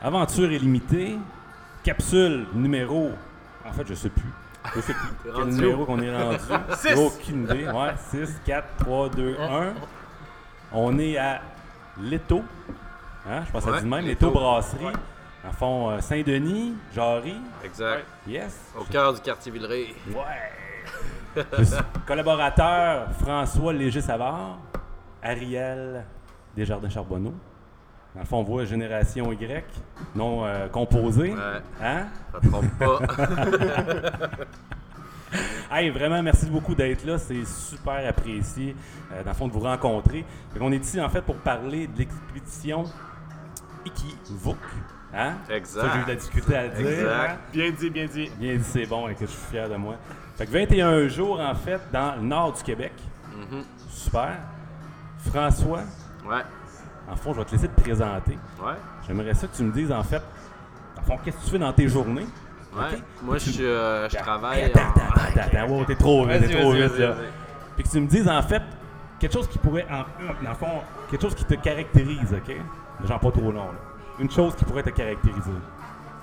Aventure illimitée, capsule numéro. En fait, je sais plus. Je sais plus quel numéro qu'on est rendu. Aucune idée. Ouais, 6, 4, 3, 2, 1. On est à Leto. Hein, je pense à Ouais, dit même. Leto. Brasserie. En fond, euh, Saint-Denis, Jarry. Exact. Yes. Au cœur du quartier Villeray. Ouais. Je suis collaborateur François Léger-Savard, Ariel Desjardins Charbonneau. Dans le fond, on voit Génération Y, non euh, composé. Ouais, Hein? ça te trompe pas. Hey, vraiment, merci beaucoup d'être là. C'est super apprécié, euh, dans le fond, de vous rencontrer. Fait on est ici, en fait, pour parler de l'expédition Ikivuk. Hein? Exact. Ça, j'ai eu de la difficulté à le dire. Exact. hein? Bien dit, bien dit. Bien dit, c'est bon, et que je suis fier de moi. Fait que 21 jours, en fait, dans le nord du Québec. Mhm. Super. François, Ouais, en fond, je vais te laisser te présenter. ouais, J'aimerais ça que tu me dises, en fait, en fond, qu'est-ce que tu fais dans tes journées? ouais. Moi, je, euh, je travaille. Attends, en- attends, attends, attends, wow, t'es trop vite, t'es trop vite, là. Puis que tu me dises, en fait, quelque chose qui pourrait, en, dans le fond, quelque chose qui te caractérise, OK? Genre pas trop long, là. Une chose qui pourrait te caractériser.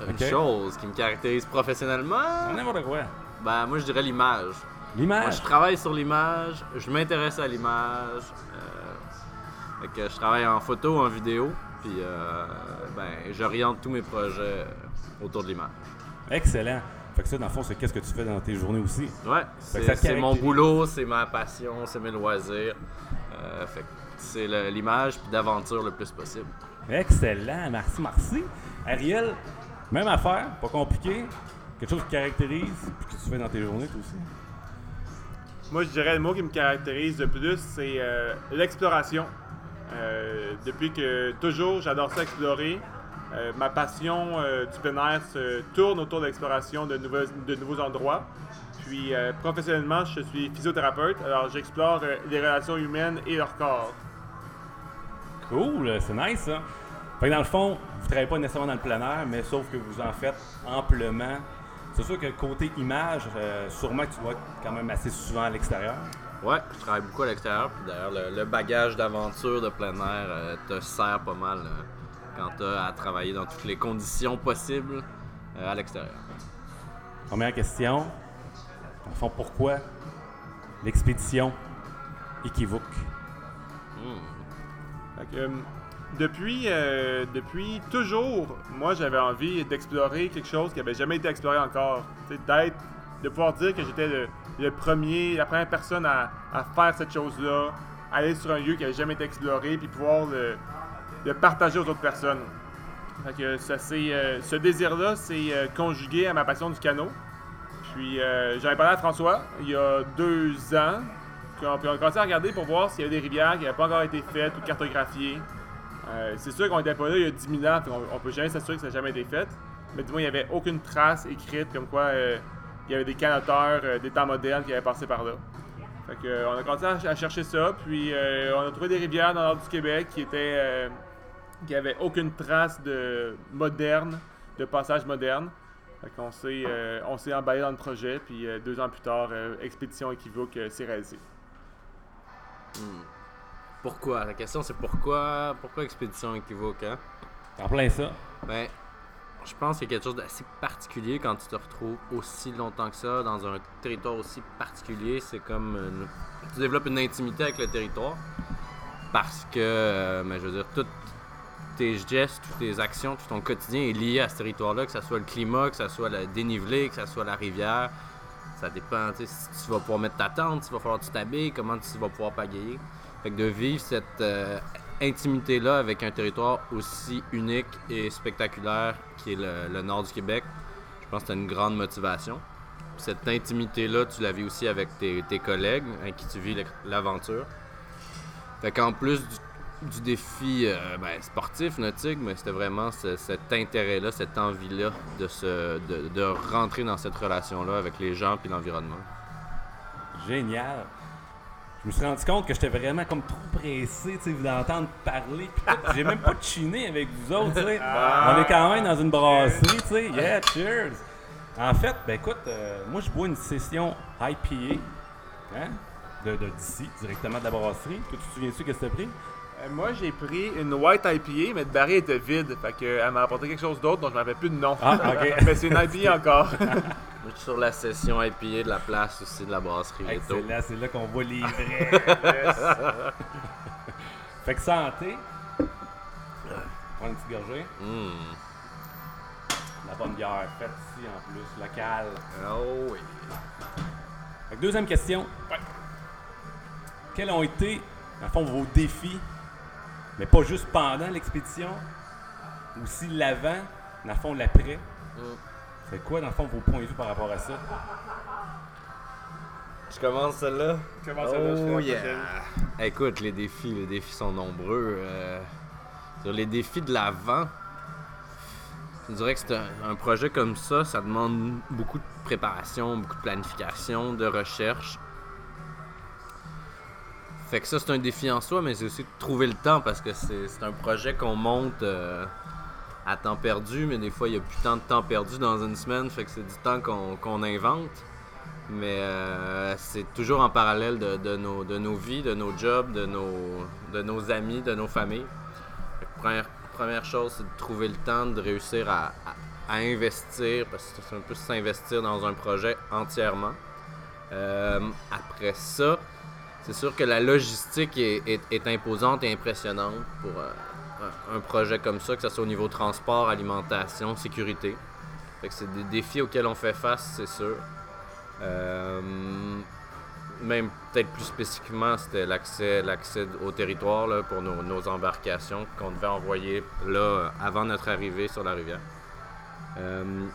Une chose qui me caractérise professionnellement, N'importe quoi. ben moi je dirais l'image. Moi L'image. je travaille sur l'image, je m'intéresse à l'image. Euh, fait que je travaille en photo, en vidéo, puis euh, ben j'oriente tous mes projets autour de l'image. Excellent. Fait que ça, dans le fond, c'est qu'est-ce que tu fais dans tes journées aussi. Ouais, c'est ça te c'est mon boulot, c'est ma passion, c'est mes loisirs. Euh, fait que c'est l'image puis d'aventure le plus possible. Excellent. Merci, merci. Ariel, même affaire, pas compliqué. Quelque chose qui te caractérise, puis que tu fais dans tes journées, toi aussi. Moi, je dirais le mot qui me caractérise le plus, c'est euh, l'exploration. Euh, depuis que toujours, j'adore ça explorer. Euh, ma passion euh, du plein air se tourne autour de l'exploration de, nouveaux- endroits. Puis, professionnellement, je suis physiothérapeute. Alors, j'explore les relations humaines et leur corps. Cool, c'est nice ça. Fait que dans le fond, vous travaillez pas nécessairement dans le plein air, mais sauf que vous en faites amplement. C'est sûr que côté image, sûrement que tu dois être quand même assez souvent à l'extérieur. Ouais, je travaille beaucoup à l'extérieur. Puis d'ailleurs, le, le bagage d'aventure de plein air euh, te sert pas mal euh, quand tu as à travailler dans toutes les conditions possibles euh, à l'extérieur. Première question. Fond, pourquoi l'expédition Ikivuk? Fait que, euh, depuis, euh, depuis toujours, moi j'avais envie d'explorer quelque chose qui avait jamais été exploré encore. Tu sais, D'être, de pouvoir dire que j'étais le, premier, la première personne à, faire cette chose-là, aller sur un lieu qui avait jamais été exploré, puis pouvoir le, partager aux autres personnes. Fait que ça, c'est, euh, ce désir-là s'est euh, conjugué à ma passion du canot. Puis euh, j'en ai parlé à François il y a deux ans. Puis on, a commencé à regarder pour voir s'il y avait des rivières qui n'avaient pas encore été faites ou cartographiées. Euh, c'est sûr qu'on n'était pas là il y a 10 000 ans, on, on peut jamais s'assurer que ça n'a jamais été fait. Mais du moins, il n'y avait aucune trace écrite comme quoi euh, il y avait des canoteurs euh, des temps modernes qui avaient passé par là. Fait que, euh, on a commencé à, à chercher ça, puis euh, on a trouvé des rivières dans le nord du Québec qui étaient euh, qui avaient aucune trace de moderne, de passage moderne. Fait qu'on s'est euh, on s'est emballé dans le projet, puis euh, deux ans plus tard, euh, Expédition Équivoque euh, s'est réalisée. Pourquoi? La question c'est pourquoi Pourquoi Expédition équivoque hein? En plein ça. Ben, je pense qu'il y a quelque chose d'assez particulier quand tu te retrouves aussi longtemps que ça dans un territoire aussi particulier. C'est comme tu développes une intimité avec le territoire parce que, euh, je veux dire, tous tes gestes, toutes tes actions, tout ton quotidien est lié à ce territoire-là, que ce soit le climat, que ce soit le dénivelé, que ce soit la rivière. Ça dépend, tu sais, si tu vas pouvoir mettre ta tente, si va falloir que tu t'habilles, comment tu vas pouvoir pagayer. Fait que de vivre cette euh, intimité-là avec un territoire aussi unique et spectaculaire qui est le, nord du Québec, je pense que c'est une grande motivation. Cette intimité-là, tu la vis aussi avec tes, collègues avec qui tu vis l'aventure. Fait qu'en plus du, défi euh, ben, sportif, nautique, mais c'était vraiment ce- cet intérêt-là, cette envie-là de, rentrer dans cette relation-là avec les gens puis l'environnement. Génial. Je me suis rendu compte que j'étais vraiment comme trop pressé, tu sais, d'entendre parler. Puis tout. J'ai même pas chiné avec vous autres, tu sais. On est quand même dans une brasserie, tu sais. Yeah, cheers. En fait, ben écoute, euh, moi je bois une session IPA, hein, de de- d'ici, directement de la brasserie. Toi, tu te souviens-tu que c'était pris? Euh, moi, j'ai pris une White IPA, mais le baril était vide. Fait que, elle m'a apporté quelque chose d'autre dont je m'avais plus de nom. Ah, ok. mais c'est une IPA encore. Moi, je suis sur la session IPA de la place aussi de la brasserie Leto. Excellent, c'est là qu'on voit les vrais. Fait que santé. Prends une petite gorgée. Hmm. La bonne bière, faite ici en plus, locale. Oh oui. Fait que deuxième question. Ouais. Quels ont été, le fond, vos défis, mais pas juste pendant l'expédition, aussi l'avant, le fond, l'après? Mm. C'est quoi, dans le fond, vos points de vue par rapport à ça? Je commence celle-là. Je fais la Oh yeah. Écoute, les défis, les défis sont nombreux. euh, sur les défis de l'avant, je dirais que c'est un, un projet comme ça, ça demande beaucoup de préparation, beaucoup de planification, de recherche. Fait que ça, c'est un défi en soi, mais c'est aussi de trouver le temps parce que c'est c'est un projet qu'on monte euh, à temps perdu, mais des fois, il n'y a plus tant de temps perdu dans une semaine, fait que c'est du temps qu'on invente. Mais euh, c'est toujours en parallèle de, de nos, de nos vies, de nos jobs, de nos, de nos amis, de nos familles. Première, première chose, c'est de trouver le temps de réussir à, à- investir, parce que c'est un peu s'investir dans un projet entièrement. Euh, après ça, c'est sûr que la logistique est, est- est imposante et impressionnante pour euh, un, projet comme ça, que ce soit au niveau transport, alimentation, sécurité. C'est des défis auxquels on fait face, c'est sûr. Euh, même peut-être plus spécifiquement, c'était l'accès, l'accès au territoire là, pour nos, embarcations qu'on devait envoyer là euh, avant notre arrivée sur la rivière. Euh,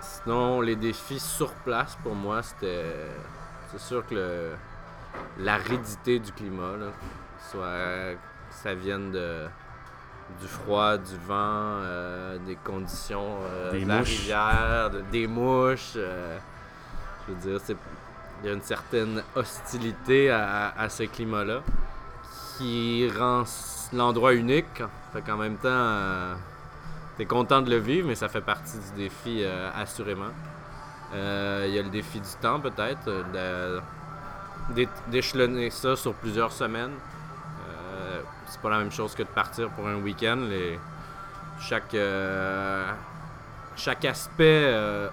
sinon, les défis sur place pour moi, c'était. C'est sûr que l'aridité du climat, soit ça vienne de, du froid, du vent, euh, des conditions euh, Des de la mouches. rivière, de- des mouches. euh, je veux dire, c'est- il y a une certaine hostilité à, à ce climat-là qui rend l'endroit unique. Fait qu'en même temps, t'es content de le vivre, mais ça fait partie du défi, assurément. Il y a le défi du temps, peut-être, d'échelonner ça sur plusieurs semaines. C'est pas la même chose que de partir pour un week-end. Les- chaque, euh, chaque aspect euh,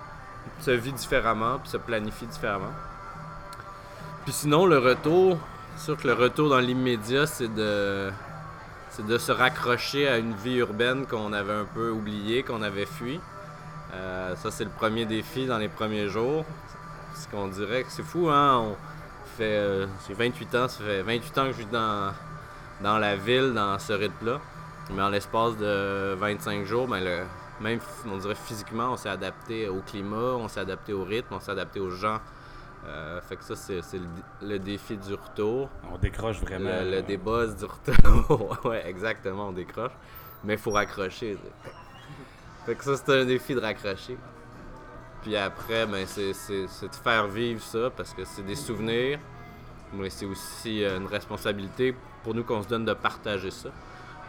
se vit différemment, puis se planifie différemment. Puis sinon, le retour, c'est sûr que le retour dans l'immédiat, c'est de, c'est de se raccrocher à une vie urbaine qu'on avait un peu oubliée, qu'on avait fui. Euh, ça, c'est le premier défi dans les premiers jours. Ce qu'on dirait que c'est fou, hein? On fait, j'ai 28 ans, ça fait 28 ans que je vis dans, dans la ville, dans ce rythme-là. Mais en l'espace de 25 jours, ben le, même, on dirait physiquement, on s'est adapté au climat, on s'est adapté au rythme, on s'est adapté aux gens. Euh, fait que ça, c'est, le, le défi du retour. On décroche vraiment. Le, le du retour. ouais, exactement, on décroche. Mais il faut raccrocher. Fait que ça, c'est un défi de raccrocher. Puis après, ben, c'est, c'est- c'est de faire vivre ça parce que c'est des souvenirs. Mais c'est aussi euh, une responsabilité pour nous qu'on se donne de partager ça.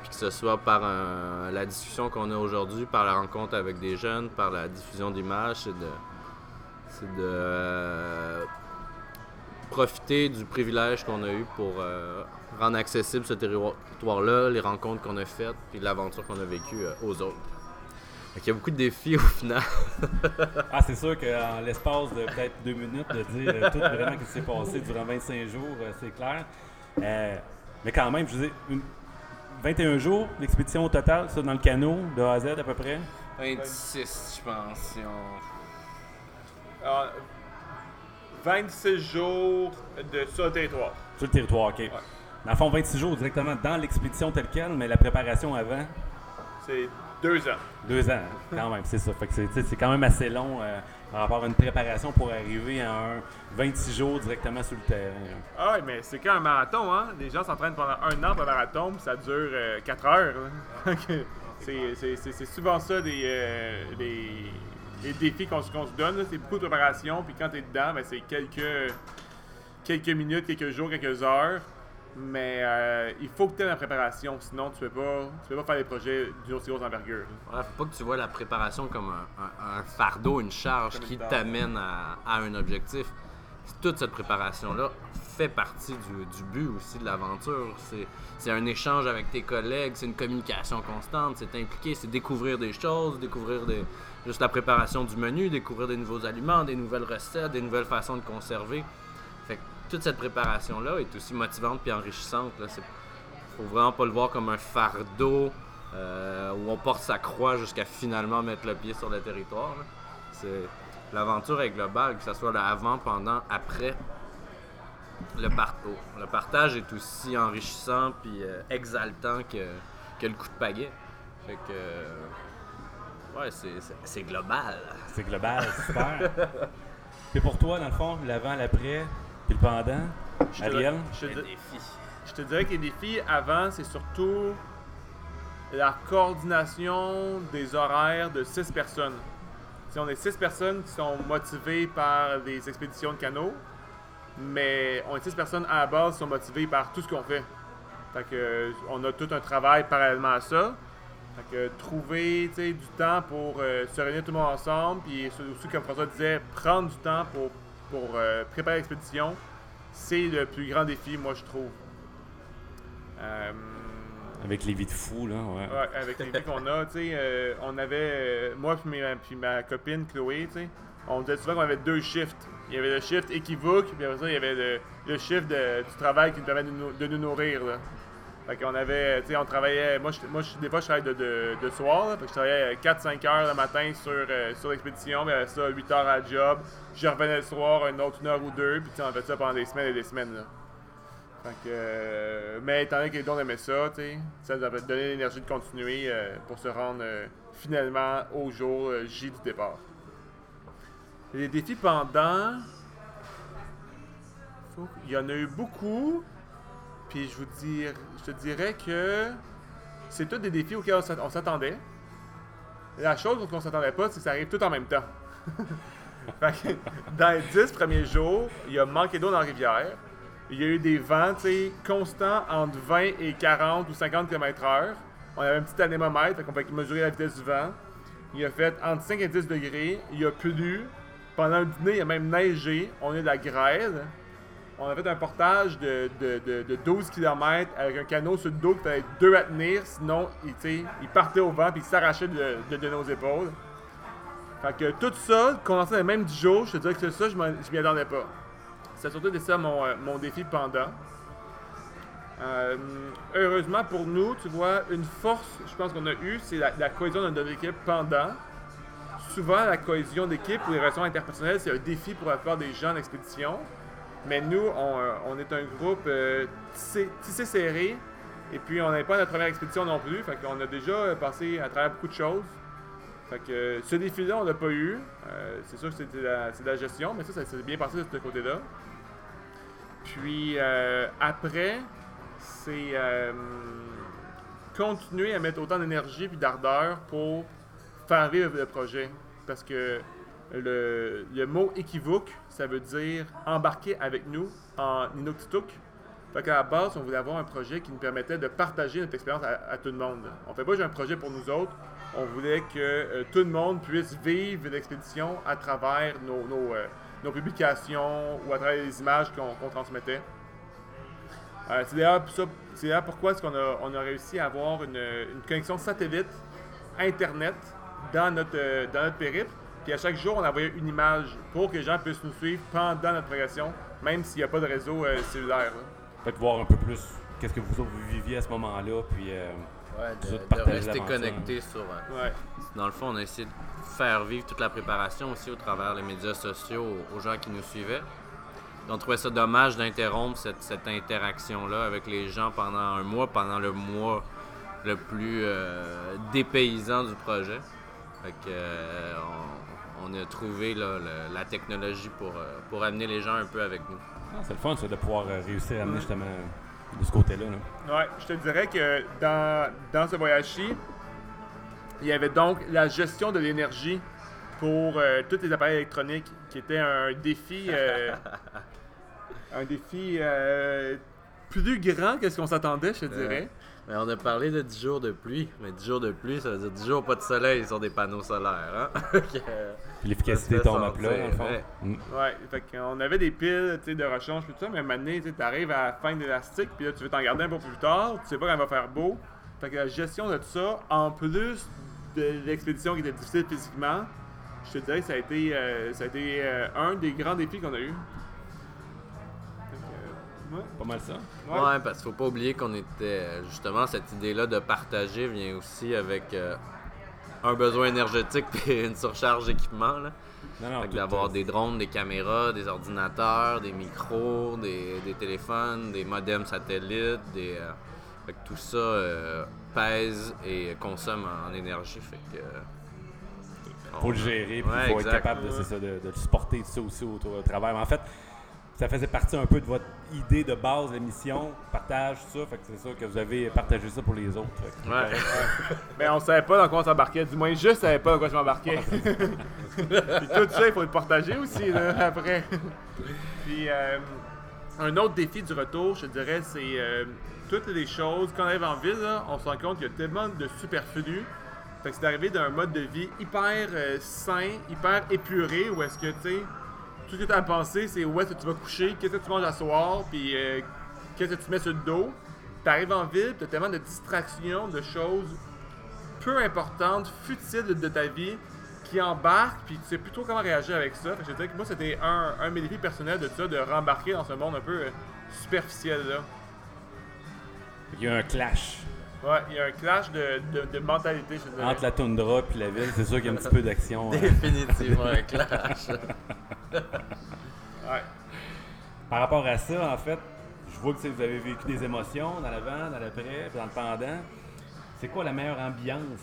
Puis que ce soit par la discussion qu'on a aujourd'hui, par la rencontre avec des jeunes, par la diffusion d'images, c'est de, c'est de euh, profiter du privilège qu'on a eu pour euh, rendre accessible ce territoire-là, les rencontres qu'on a faites, puis l'aventure qu'on a vécue euh, aux autres. Qu'il y a beaucoup de défis au final. Ah, c'est sûr qu'en l'espace de peut-être deux minutes, de dire tout vraiment ce qui s'est passé durant 25 jours, c'est clair. Mais quand même, je veux dire, une- 21 jours d'expédition au total, ça dans le canot, de A à Z à peu près? 26, je pense. Si on... Alors, 26 jours de sur le territoire. Sur le territoire, ok. Dans le fond, 26 jours directement dans l'expédition telle quelle, mais la préparation avant, C'est deux ans. deux ans, hein, quand même, c'est ça. Fait que c'est, tu sais, c'est quand même assez long euh, à une préparation pour arriver à un 26 jours directement sur le terrain. hein. Ah mais c'est quand un marathon, hein? Les gens s'entraînent pendant un an pour un marathon, puis ça dure 4 heures. là. c'est, souvent ça des, euh, défis qu'on, se- donne. C'est beaucoup de puis quand tu es dedans, ben, c'est quelques, quelques minutes, quelques jours, quelques heures. Mais euh, il faut que tu aies la préparation, sinon tu peux pas, tu peux pas faire des projets d'une aussi grosse envergure. Ouais, faut pas que tu vois la préparation comme un, un- un fardeau, une charge une qui t'amène à, à un objectif. toute cette préparation-là fait partie du, du but aussi de l'aventure. C'est, c'est un échange avec tes collègues, c'est une communication constante, c'est impliqué, c'est découvrir des choses, découvrir des, juste la préparation du menu, découvrir des nouveaux aliments, des nouvelles recettes, des nouvelles façons de conserver. Fait que toute cette préparation-là est aussi motivante puis enrichissante. Là. C'est, faut vraiment pas le voir comme un fardeau euh, où on porte sa croix jusqu'à finalement mettre le pied sur le territoire. C'est, l'aventure est globale, que ce soit le avant, pendant, après. Le, par- le partage est aussi enrichissant puis euh, exaltant que, que le coup de pagaie. Fait que. euh, ouais, c'est, global. C'est global, super. Puis pour toi, dans le fond, l'avant, l'après, puis le pendant, Je te- je te- Les défis. Je te dirais que les défis avant, c'est surtout la coordination des horaires de six personnes. Si on est six personnes qui sont motivées par les expéditions de canaux, mais on est six personnes à la base qui sont motivées par tout ce qu'on fait. Fait que, euh, on a tout un travail parallèlement à ça. Fait que trouver du temps pour euh, se réunir tout le monde ensemble, puis aussi, comme François disait, prendre du temps pour, pour euh, préparer l'expédition, c'est le plus grand défi, moi, je trouve. Euh, Avec les vies de fou, là, ouais. Ouais, avec les vies qu'on a, tu sais, euh, on avait, moi puis ma, puis ma copine Chloé, tu sais, on disait souvent qu'on avait deux shifts. Il y avait le shift équivoque, puis après ça, il y avait le, le shift de- du travail qui nous permet de nous, de nous nourrir, là. Fait qu'on avait, tu sais, on travaillait, moi, je, moi des fois, je travaillais de, de, soir, là, fait que je travaillais 4-5 heures le matin sur, euh, sur l'expédition, mais ça, 8 heures à la job. Je revenais le soir, une autre une heure ou deux, puis on fait ça pendant des semaines et des semaines, là. Fait que, euh, mais étant donné que les dons aimaient ça, tu sais, ça nous avait donné l'énergie de continuer euh, pour se rendre euh, finalement au jour euh, J du départ. Les défis pendant, il y en a eu beaucoup, puis je vous je te dirais que c'est tous des défis auxquels on s'att- on s'attendait. La chose qu'on s'attendait pas, c'est que ça arrive tout en même temps. Fait que, dans les 10 premiers jours, il y a manqué d'eau dans la rivière. Il y a eu des vents constants entre 20 et 40 ou 50 km/h. On avait un petit anémomètre, fait qu'on peut mesurer la vitesse du vent. Il a fait entre 5 et 10 degrés. Il a plu. Pendant le dîner, il a même neigé. On a eu de la grêle. On a fait un portage de, de, de- de 12 km avec un canot sur le dos qui fallait deux à tenir. Sinon, il, partait au vent puis il s'arrachait de, nos épaules. Fait que tout ça, condensé dans les mêmes 10 jours, je te dirais que ça, je je m'y attendais pas. C'est surtout ça mon, euh, mon défi pendant. Euh, heureusement pour nous, tu vois, une force, je pense qu'on a eu, c'est la, cohésion de notre équipe pendant. Souvent, la cohésion d'équipe ou les relations interpersonnelles, c'est un défi pour la plupart des gens d'expédition. Mais nous, on, euh, on est un groupe euh, tissé, serré. Et puis, on n'est pas notre première expédition non plus. Fait qu'on a déjà euh, passé à travers beaucoup de choses. Fait que ce défi-là, on l'a pas eu. C'est sûr que c'est de la gestion, mais ça, ça s'est bien passé de ce côté-là. Puis euh, après, c'est continuer à mettre autant d'énergie puis d'ardeur pour faire vivre le projet. Parce que le, mot équivoque, ça veut dire embarquer avec nous en Inuktitut. Fait qu'à la base, on voulait avoir un projet qui nous permettait de partager notre expérience à, tout le monde. On fait pas juste un projet pour nous autres, on voulait que euh, tout le monde puisse vivre l'expédition à travers euh, nos publications ou à travers les images qu'on transmettait. Euh, c'est d'ailleurs pourquoi est-ce qu'on a, on a réussi à avoir une, connexion satellite Internet dans notre, dans notre périple. Puis à chaque jour, on envoyait une image pour que les gens puissent nous suivre pendant notre progression, même s'il n'y a pas de réseau euh, cellulaire. là. Peut-être voir un peu plus qu'est-ce que vous autres viviez à ce moment-là, puis euh, Ouais, de, rester connecté sur. euh, Ouais. Dans le fond, on a essayé de faire vivre toute la préparation aussi au travers des médias sociaux aux- aux gens qui nous suivaient. On trouvait ça dommage d'interrompre cette, cette interaction-là avec les gens pendant un mois, pendant le mois le plus euh, dépaysant du projet. Fait que, euh, on, on a trouvé là, le- la technologie pour, euh, pour amener les gens un peu avec nous. ah, c'est le fun ça, de pouvoir euh, réussir à amener justement de ce côté-là. là. Ouais, je te dirais que dans, dans ce voyage-ci, il y avait donc la gestion de l'énergie pour euh, tous les appareils électroniques, qui était un défi, euh, un défi euh, plus grand que ce qu'on s'attendait, je te dirais. Mais on a parlé de 10 jours de pluie, mais 10 jours de pluie, ça veut dire 10 jours pas de soleil sur des panneaux solaires. Hein? L'efficacité tombe à plat, dans le fond. ouais. Mm. Ouais, fait qu'on avait des piles tu sais, de rechange tout ça, mais maintenant, tu arrives à la fin de l'élastique, puis là, tu veux t'en garder un peu plus tard, tu sais pas quand il va faire beau. Fait que la gestion de tout ça, en plus de l'expédition qui était difficile physiquement, je te dirais que ça a été, euh, ça a été euh, un des grands défis qu'on a eu. Ouais. Pas mal ça. Ouais. Ouais, parce qu'il faut pas oublier qu'on était. Justement, cette idée-là de partager vient aussi avec euh, un besoin énergétique et une surcharge d'équipement. là. Non, d'avoir des drones, des caméras, des ordinateurs, des micros, des, des téléphones, des modems satellites, des. euh, fait que tout ça euh, pèse et consomme en énergie. Fait que. faut le gérer, puis Ouais, faut être capable de, ça, de, supporter tout ça aussi autour du travail. Mais en fait, ça faisait partie un peu de votre idée de base, la mission, partage, ça. Fait que c'est sûr que vous avez partagé ça pour les autres. Fait que- Ouais. Mais on savait pas dans quoi on s'embarquait. Du moins, je savais pas dans quoi je m'embarquais. Puis tout ça, il faut le partager aussi, là, après. Puis, euh, un autre défi du retour, je te dirais, c'est euh, toutes les choses. Quand on arrive en ville, là, on se rend compte qu'il y a tellement de superflu. Fait que c'est d'arriver d'un mode de vie hyper euh, sain, hyper épuré, où est-ce que, tu sais, tout ce que tu as à penser, c'est où est-ce que tu vas coucher, qu'est-ce que tu manges à soir, puis euh, qu'est-ce que tu mets sur le dos. T'arrives en ville, t'as tellement de distractions, de choses peu importantes, futiles de, ta vie, qui embarquent, puis tu sais plus trop comment réagir avec ça. Fait que je dirais que moi, c'était un, un de mes défis personnels de ça, de rembarquer dans ce monde un peu euh, superficiel là. Il y a un clash Ouais, il y a un clash de, de, de mentalité, je dirais. entre la toundra et la ville. C'est sûr qu'il y a un petit peu d'action. euh. Définitivement un clash. Ouais. Par rapport à ça, en fait, je vois que vous avez vécu des émotions dans l'avant, dans l'après, puis dans le pendant. C'est quoi la meilleure ambiance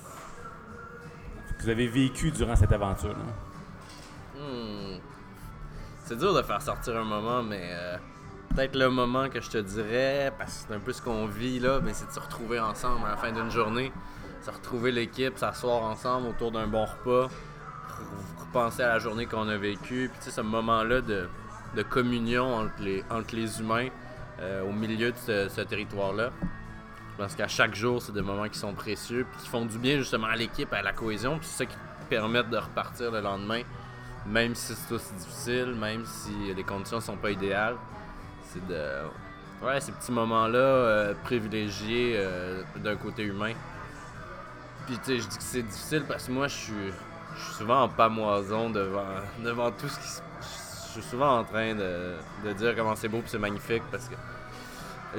que vous avez vécue durant cette aventure? Hmm. C'est dur de faire sortir un moment, mais euh, peut-être le moment que je te dirais, parce que c'est un peu ce qu'on vit là, mais c'est de se retrouver ensemble à la fin d'une journée, se retrouver l'équipe, s'asseoir ensemble autour d'un bon repas, repenser à la journée qu'on a vécue, puis tu sais, ce moment-là de, de communion entre les, entre les humains euh, au milieu de ce, territoire-là. Je pense qu'à chaque jour, c'est des moments qui sont précieux, puis qui font du bien justement à l'équipe, à la cohésion, puis c'est ça qui permettent de repartir le lendemain même si c'est aussi difficile, même si les conditions sont pas idéales, c'est de ouais ces petits moments là privilégiés euh, d'un côté humain. Puis tu sais, je dis que c'est difficile parce que moi je suis je suis souvent en pamoison devant devant tout ce qui se je suis souvent en train de, de dire comment c'est beau et c'est magnifique parce que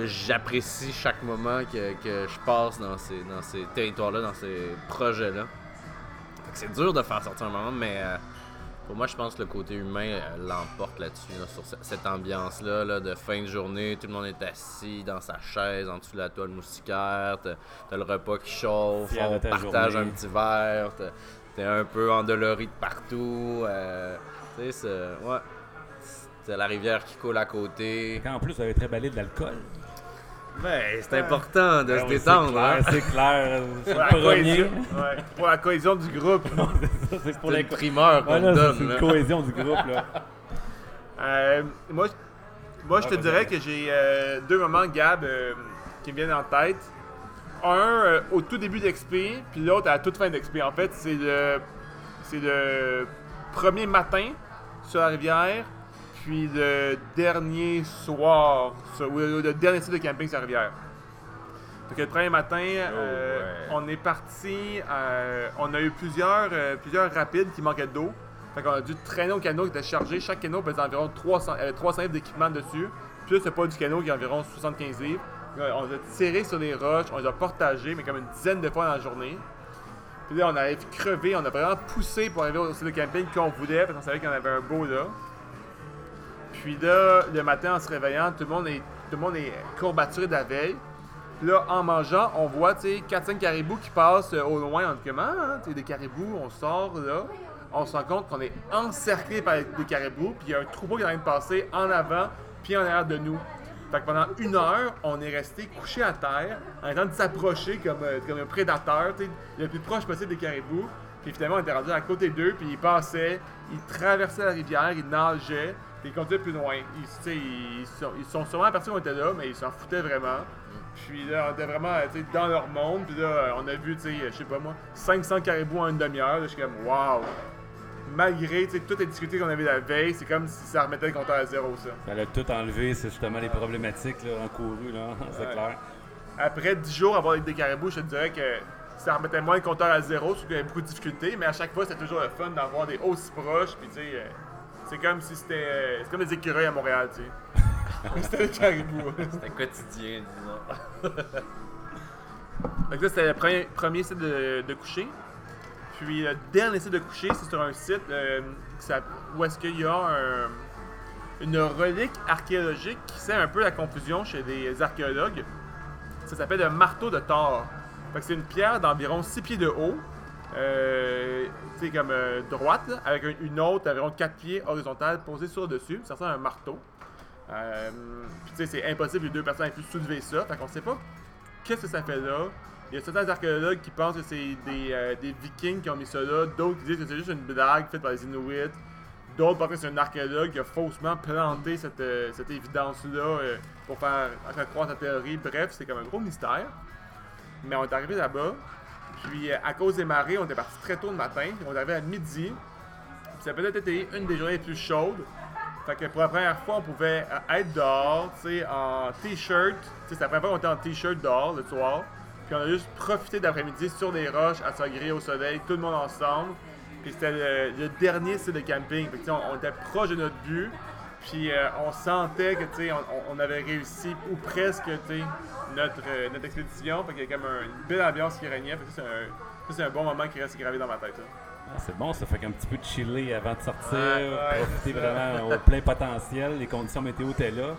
j'apprécie chaque moment que, que je passe dans ces, dans ces territoires-là, dans ces projets-là. C'est dur de faire sortir un moment, mais euh, pour moi, je pense que le côté humain euh, l'emporte là-dessus, là, sur ce- cette ambiance-là là, de fin de journée. Tout le monde est assis dans sa chaise, en dessous de la toile moustiquaire. T'as le repas qui chauffe, Fier on ta partage journée. un petit verre. T'es un peu endolori de partout. euh, tu sais, c'est- ouais. C'est la rivière qui coule à côté. Quand en plus, vous avez très balé de l'alcool. Ben, c'est important de Ben se oui, détendre. C'est hein. clair, c'est clair. C'est Pour la, cohésion, ouais, pour la cohésion du groupe. C'est ça, c'est pour C'est la une primeur qu'on Ouais, donne. C'est une là. cohésion du groupe. Là. Euh, moi, je- moi, je te Ouais, dirais que j'ai euh, deux moments, Gab, euh, qui me viennent en tête. Un euh, au tout début d'XP, puis l'autre à la toute fin d'XP. En fait, c'est le, c'est le premier matin sur la rivière, puis le dernier soir, sur- le, le dernier site de camping sur la rivière. Donc, le premier matin, euh, ouais. on est parti, euh, on a eu plusieurs, euh, plusieurs rapides qui manquaient d'eau. Fait qu'on a dû traîner au canot qui était chargé. Chaque canot pesait environ 300, euh, 300 livres d'équipement dessus. Plus le poids du canot qui est environ 75 livres. On les a tirés sur les roches, on les a partagés, mais comme une dizaine de fois dans la journée. Puis là, on arrive crevé, on a vraiment poussé pour arriver au site de camping qu'on voulait, parce qu'on savait en avait un beau là. Puis là, le matin, en se réveillant, tout le monde est, tout le monde est courbaturé de la veille. Puis là, en mangeant, on voit, tu sais, 4-5 caribous qui passent euh, au loin. Dit comment, hein, sais, des caribous, on sort là. On se rend compte qu'on est encerclé par des caribous, puis il y a un troupeau qui est en train de passer en avant, puis en arrière de nous. Fait que pendant une heure, on est resté couché à terre, en train de s'approcher comme, euh, comme un prédateur, le plus proche possible des caribous. Puis finalement, on était rendu à côté d'eux, puis ils passaient, ils traversaient la rivière, ils nageaient, puis ils continuaient plus loin. Ils, ils, sont, ils sont sûrement aperçus qu'on était là, mais ils s'en foutaient vraiment. Puis là, on était vraiment dans leur monde, puis là, on a vu, je sais pas moi, 500 caribous en une demi-heure. Je suis comme, waouh! Malgré toutes les difficultés qu'on avait la veille, c'est comme si ça remettait le compteur à zéro, ça. Ça l'a tout enlevé, c'est justement les problématiques là, encourues, là, c'est Ouais. clair. Après 10 jours à avoir avec des caribous, je te dirais que ça remettait moins le compteur à zéro, parce qu'il y avait beaucoup de difficultés, mais à chaque fois, c'était toujours le fun d'avoir des aussi proches, puis tu sais, euh, c'est comme si c'était. euh, c'est comme des écureuils à Montréal, tu sais. C'était des caribous. C'était quotidien, disons. Donc là, c'était le premier, premier site de, de coucher. Puis le dernier site de coucher, c'est sur un site euh, où est-ce qu'il y a un- une relique archéologique qui sert un peu la confusion chez les archéologues. Ça s'appelle le marteau de Thor. C'est une pierre d'environ 6 pieds de haut, euh, comme euh, droite, avec un- une autre d'environ 4 pieds horizontale posée sur le dessus. Ça ressemble à un marteau. Euh, puis tu sais, c'est impossible les deux personnes aient pu soulever ça. Fait qu'on sait pas qu'est-ce que ça fait là. Il y a certains archéologues qui pensent que c'est des, euh, des vikings qui ont mis ça là, d'autres qui disent que c'est juste une blague faite par les Inuits, d'autres pensent que c'est un archéologue qui a faussement planté cette, euh, évidence-là euh, pour faire, croire sa théorie. Bref, c'est comme un gros mystère. Mais on est arrivé là-bas, puis à cause des marées, on était parti très tôt le matin, on est arrivé à midi. Puis ça a peut-être été une des journées les plus chaudes. Fait que pour la première fois, on pouvait être dehors, tu sais, en t-shirt. Tu sais, c'est la première fois qu'on était en t-shirt dehors le soir. Puis on a juste profité d'après-midi sur des roches à griller au soleil, tout le monde ensemble. Puis c'était le, le dernier site de camping. Fait que, on, on était proche de notre but. Puis euh, on sentait que on, on- avait réussi, ou presque, notre, euh, notre expédition. Fait qu'il y a comme un- une belle ambiance qui régnait. Fait que ça, c'est un, bon moment qui reste gravé dans ma tête. là. Ah, c'est bon, ça fait qu'un petit peu de chiller avant de sortir, Ouais, ouais, profiter vraiment au plein potentiel, les conditions météo étaient là.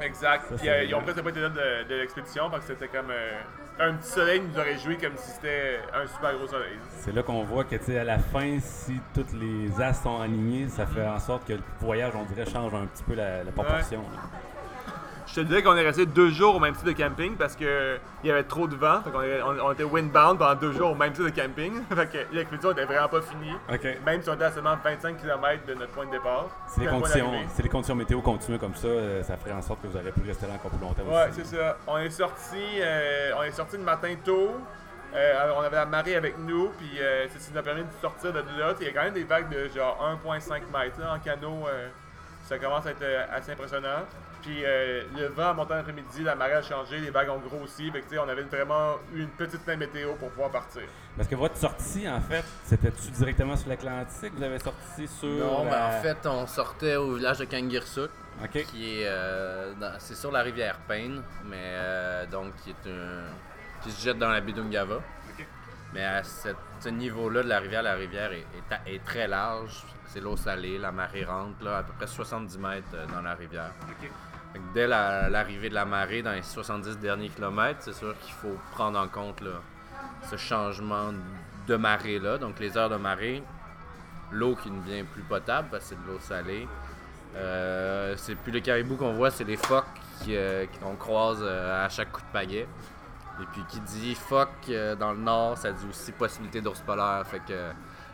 Exact. Ça, Puis c'est euh, ils ont presque pas été là de, de l'expédition parce que c'était comme euh, un petit soleil nous aurait joué comme si c'était un super gros soleil. C'est là qu'on voit que, tu sais, à la fin, si toutes les as sont alignés, ça fait en sorte que le voyage, on dirait, change un petit peu la, la proportion. Je te dirais qu'on est resté deux jours au même site de camping parce que il y avait trop de vent. Fait qu'on est- on, on était windbound pendant deux jours au même site de camping. fait que l'expédition était vraiment pas finie. Même si on était à seulement 25 km de notre point de départ. Si les, conditions, d'arrivée. si les conditions météo continuaient comme ça, euh, ça ferait en sorte que vous auriez pu rester là encore plus longtemps Ouais, c'est ça. On est sorti, euh, on est sorti le matin tôt. Euh, on avait la marée avec nous, puis c'est ce qui nous a permis de sortir de là. Il y a quand même des vagues de genre 1,5 mètres en canot. Ça commence à être euh, assez impressionnant. Puis euh, le vent montant l'après-midi, la marée a changé, les vagues ont grossi. Fait que, on avait vraiment eu une petite fin météo pour pouvoir partir. Parce que votre sortie, en fait, c'était-tu directement sur l'Atlantique? Vous avez sorti sur... Non, mais la- en fait, on sortait au village de Kangirsuk, OK. qui est. euh, dans- c'est sur la rivière Payne, mais euh, donc qui est un. qui se jette dans la baie d'Ungava. Ok. Mais à cette- ce niveau-là de la rivière, la rivière est, est à- est très large. C'est l'eau salée, la marée rentre là, à peu près 70 mètres euh, dans la rivière. Dès la- l'arrivée de la marée dans les 70 derniers kilomètres, c'est sûr qu'il faut prendre en compte là, ce changement de marée-là. Donc les heures de marée, l'eau qui devient plus potable parce que c'est de l'eau salée. Euh, c'est plus les caribous qu'on voit, c'est les phoques qui, euh, qu'on croise euh, à chaque coup de pagaie. Et puis qui dit phoque euh, dans le nord, ça dit aussi possibilité d'ours polaire. Fait que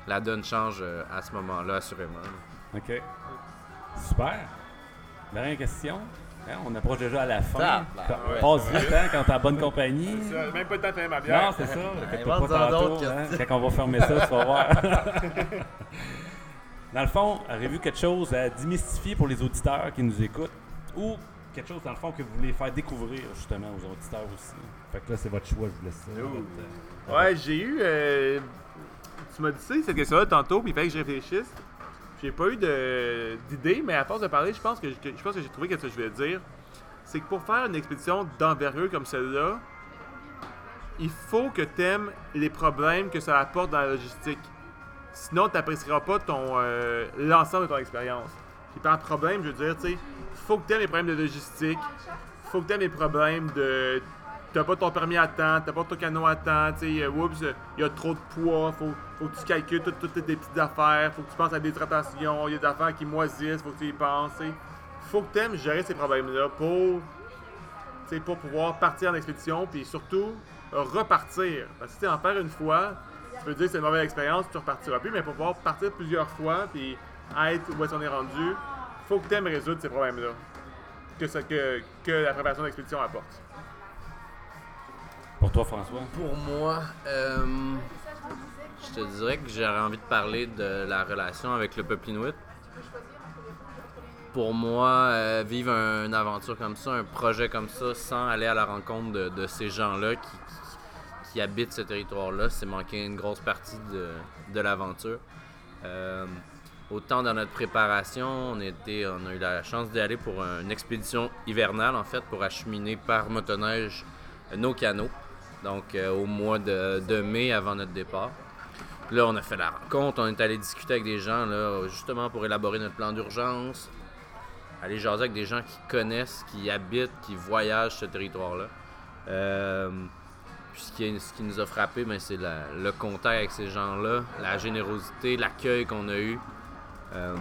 la donne change euh, à ce moment-là, assurément. OK. Super. Dernière question. Hein, on approche déjà à la fin. Quand- on passe vite hein, quand t'es en bonne compagnie. Ça, même pas le temps de finir ma bière. Non, c'est ça. Pas tantôt, d'autres, hein, Quand on va fermer ça, tu vas voir. dans le fond, avez-vous quelque chose à démystifier pour les auditeurs qui nous écoutent? Ou quelque chose, dans le fond, que vous voulez faire découvrir, justement, aux auditeurs aussi? Fait que là, c'est votre choix, je vous laisse ça. Votre, euh, Ouais, j'ai eu. euh, tu m'as dit ça, cette question-là tantôt, puis il fallait que je réfléchisse. J'ai pas eu d'idée, mais à force de parler, je pense que, je pense que j'ai trouvé ce que je voulais dire. C'est que pour faire une expédition d'envergure comme celle-là, il faut que tu aimes les problèmes que ça apporte dans la logistique. Sinon, tu n'apprécieras pas ton euh, l'ensemble de ton expérience. Puis par problème, je veux dire, tu sais, faut que tu aimes les problèmes de logistique, faut que tu aimes les problèmes de t'as pas ton permis à temps, t'as pas ton canot à temps, tu euh, oups, il y a trop de poids, faut, faut que tu calcules toutes, toutes tes petites affaires, faut que tu penses à des tractations, il y a des affaires qui moisissent, faut que tu y penses, tu sais. Faut que tu aimes gérer ces problèmes-là pour, tu pour pouvoir partir en expédition, puis surtout euh, repartir. Parce que tu sais, en faire une fois, peux dire que c'est une mauvaise expérience, tu repartiras plus, mais pour pouvoir partir plusieurs fois puis être où est-ce qu'on est rendu, faut que tu aimes résoudre ces problèmes-là. Que, que, que la préparation d'expédition apporte. Pour toi, François? Pour moi, euh, je te dirais que j'aurais envie de parler de la relation avec le peuple inuit. Pour moi, euh, vivre un- une aventure comme ça, un projet comme ça, sans aller à la rencontre de, ces gens-là qui, habitent ce territoire-là, c'est manquer une grosse partie de, de l'aventure. Euh, autant dans notre préparation, on, était, on a eu la chance d'y aller pour une expédition hivernale, en fait, pour acheminer par motoneige nos canaux. Donc, euh, au mois de, mai avant notre départ. Là, on a fait la rencontre, on est allé discuter avec des gens, là, justement pour élaborer notre plan d'urgence. Aller jaser avec des gens qui connaissent, qui habitent, qui voyagent ce territoire-là. Euh, puis ce qui, ce qui nous a frappé, ben, c'est le contact avec ces gens-là, la générosité, l'accueil qu'on a eu. Euh,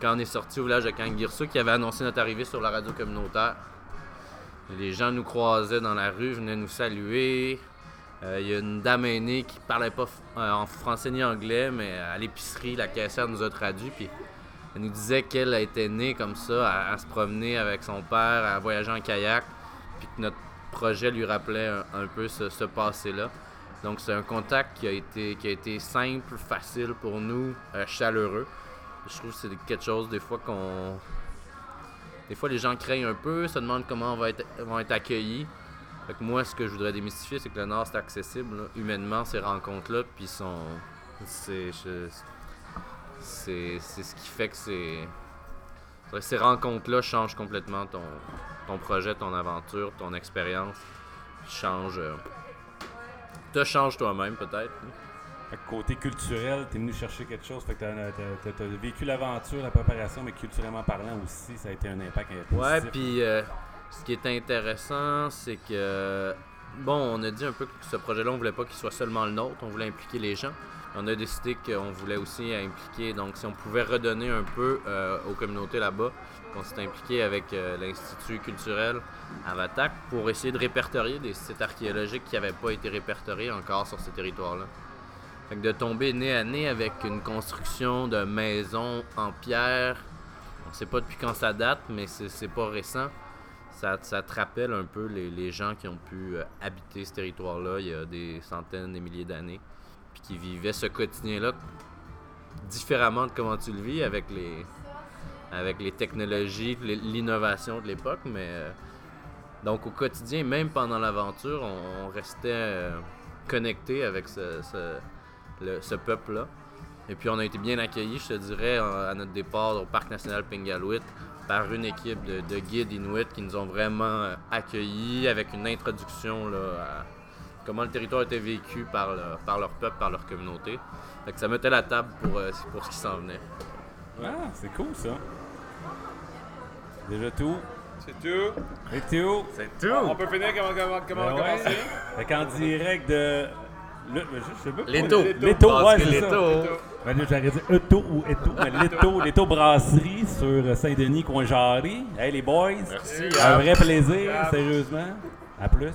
quand on est sorti au village de Kangirsu, qui avait annoncé notre arrivée sur la radio communautaire, les gens nous croisaient dans la rue, venaient nous saluer. Euh, Il y a une dame aînée qui parlait pas euh, en français ni anglais, mais à l'épicerie, la caissière nous a traduit. Puis elle nous disait qu'elle été née comme ça, à, se promener avec son père, à voyager en kayak. Puis que notre projet lui rappelait un, peu ce, ce passé-là. Donc c'est un contact qui a été, qui a été simple, facile pour nous, euh, chaleureux. Je trouve que c'est quelque chose des fois qu'on des fois, les gens craignent un peu, se demandent comment on va être, vont être accueillis. Fait que moi, ce que je voudrais démystifier, c'est que le Nord, c'est accessible, humainement, ces rencontres-là. Puis sont. C'est ce qui fait que c'est. Ces rencontres-là changent complètement ton, ton projet, ton aventure, ton expérience. Change. euh, te change toi-même, peut-être. Côté culturel, t'es venu chercher quelque chose. Fait que t'as- t'as vécu l'aventure, la préparation, mais culturellement parlant aussi, ça a été un impact positif. Ouais, puis euh, ce qui est intéressant, c'est que bon, on a dit un peu que ce projet-là, on voulait pas qu'il soit seulement le nôtre, on voulait impliquer les gens. On a décidé qu'on voulait aussi impliquer, donc si on pouvait redonner un peu euh, aux communautés là-bas, on s'est impliqué avec euh, l'Institut culturel Avatak pour essayer de répertorier des sites archéologiques qui n'avaient pas été répertoriés encore sur ces territoires-là. Fait que de tomber nez à nez avec une construction de maisons en pierre, on sait pas depuis quand ça date, mais c'est pas récent. Ça, ça te rappelle un peu les, les gens qui ont pu euh, habiter ce territoire-là il y a des centaines, des milliers d'années, puis qui vivaient ce quotidien-là différemment de comment tu le vis avec les, avec les technologies, l'innovation de l'époque, mais euh, donc au quotidien, même pendant l'aventure, on, restait euh, connecté avec ce- le- ce peuple-là. Et puis on a été bien accueillis, je te dirais, à notre départ au Parc national Pingaluit par une équipe de, de guides inuits qui nous ont vraiment euh, accueillis avec une introduction là, à comment le territoire était vécu par, le- par leur peuple, par leur communauté. Fait que ça mettait la table pour, euh, pour ce qui s'en venait. Ah, c'est cool ça. Déjà tout. C'est tout. Et tout. C'est On peut finir comment, comment, comment Ben ouais. commencer. Fait qu'en direct de. Le, je sais pas. Leto. Leto, Parce ouais, c'est ça. Leto- Ben j'aurais dit Eto ou Eto, mais Leto, Leto Brasserie sur Saint-Denis, coin Jarry. Hey les boys, Merci. un vrai plaisir, sérieusement. À plus.